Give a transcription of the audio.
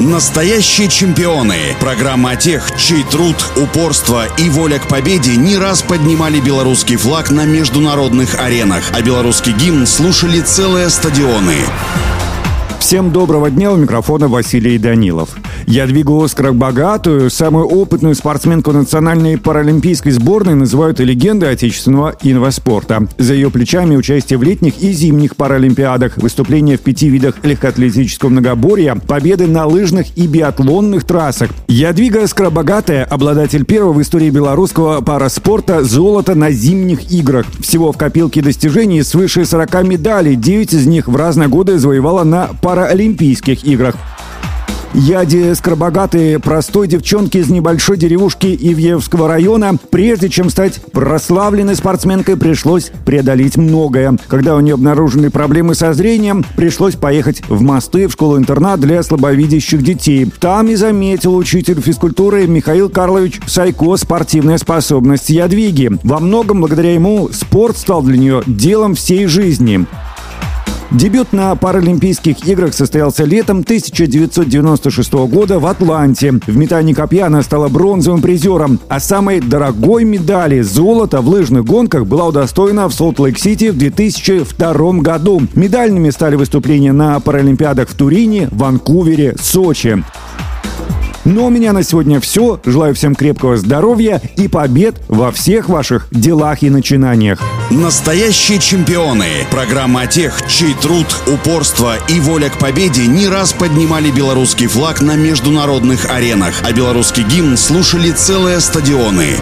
Настоящие чемпионы. Программа о тех, чей труд, упорство и воля к победе не раз поднимали белорусский флаг на международных аренах, а белорусский гимн слушали целые стадионы. Всем доброго дня, у микрофона Василий Данилов. Я двигаю Оскар богатую, самую опытную спортсменку национальной паралимпийской сборной называют и легендой отечественного инваспорта. За ее плечами участие в летних и зимних паралимпиадах, выступления в пяти видах легкоатлетического многоборья, победы на лыжных и биатлонных трассах. Ядвига Скоробогатая – обладатель первого в истории белорусского параспорта золота на зимних играх. Всего в копилке достижений свыше 40 медалей, 9 из них в разные годы завоевала на Паралимпийских играх. Яде Скоробогатой простой девчонки из небольшой деревушки Ивьевского района, прежде чем стать прославленной спортсменкой, пришлось преодолеть многое. Когда у нее обнаружили проблемы со зрением, пришлось поехать в мосты в школу-интернат для слабовидящих детей. Там и заметил учитель физкультуры Михаил Карлович Сайко спортивная способность Ядвиги. Во многом благодаря ему спорт стал для нее делом всей жизни. Дебют на Паралимпийских играх состоялся летом 1996 года в Атланте. В метании копья она стала бронзовым призером, а самой дорогой медали золота в лыжных гонках была удостоена в Солт-Лейк-Сити в 2002 году. Медальными стали выступления на Паралимпиадах в Турине, Ванкувере, Сочи. Ну, у меня на сегодня все. Желаю всем крепкого здоровья и побед во всех ваших делах и начинаниях. Настоящие чемпионы. Программа о тех, чей труд, упорство и воля к победе не раз поднимали белорусский флаг на международных аренах, а белорусский гимн слушали целые стадионы.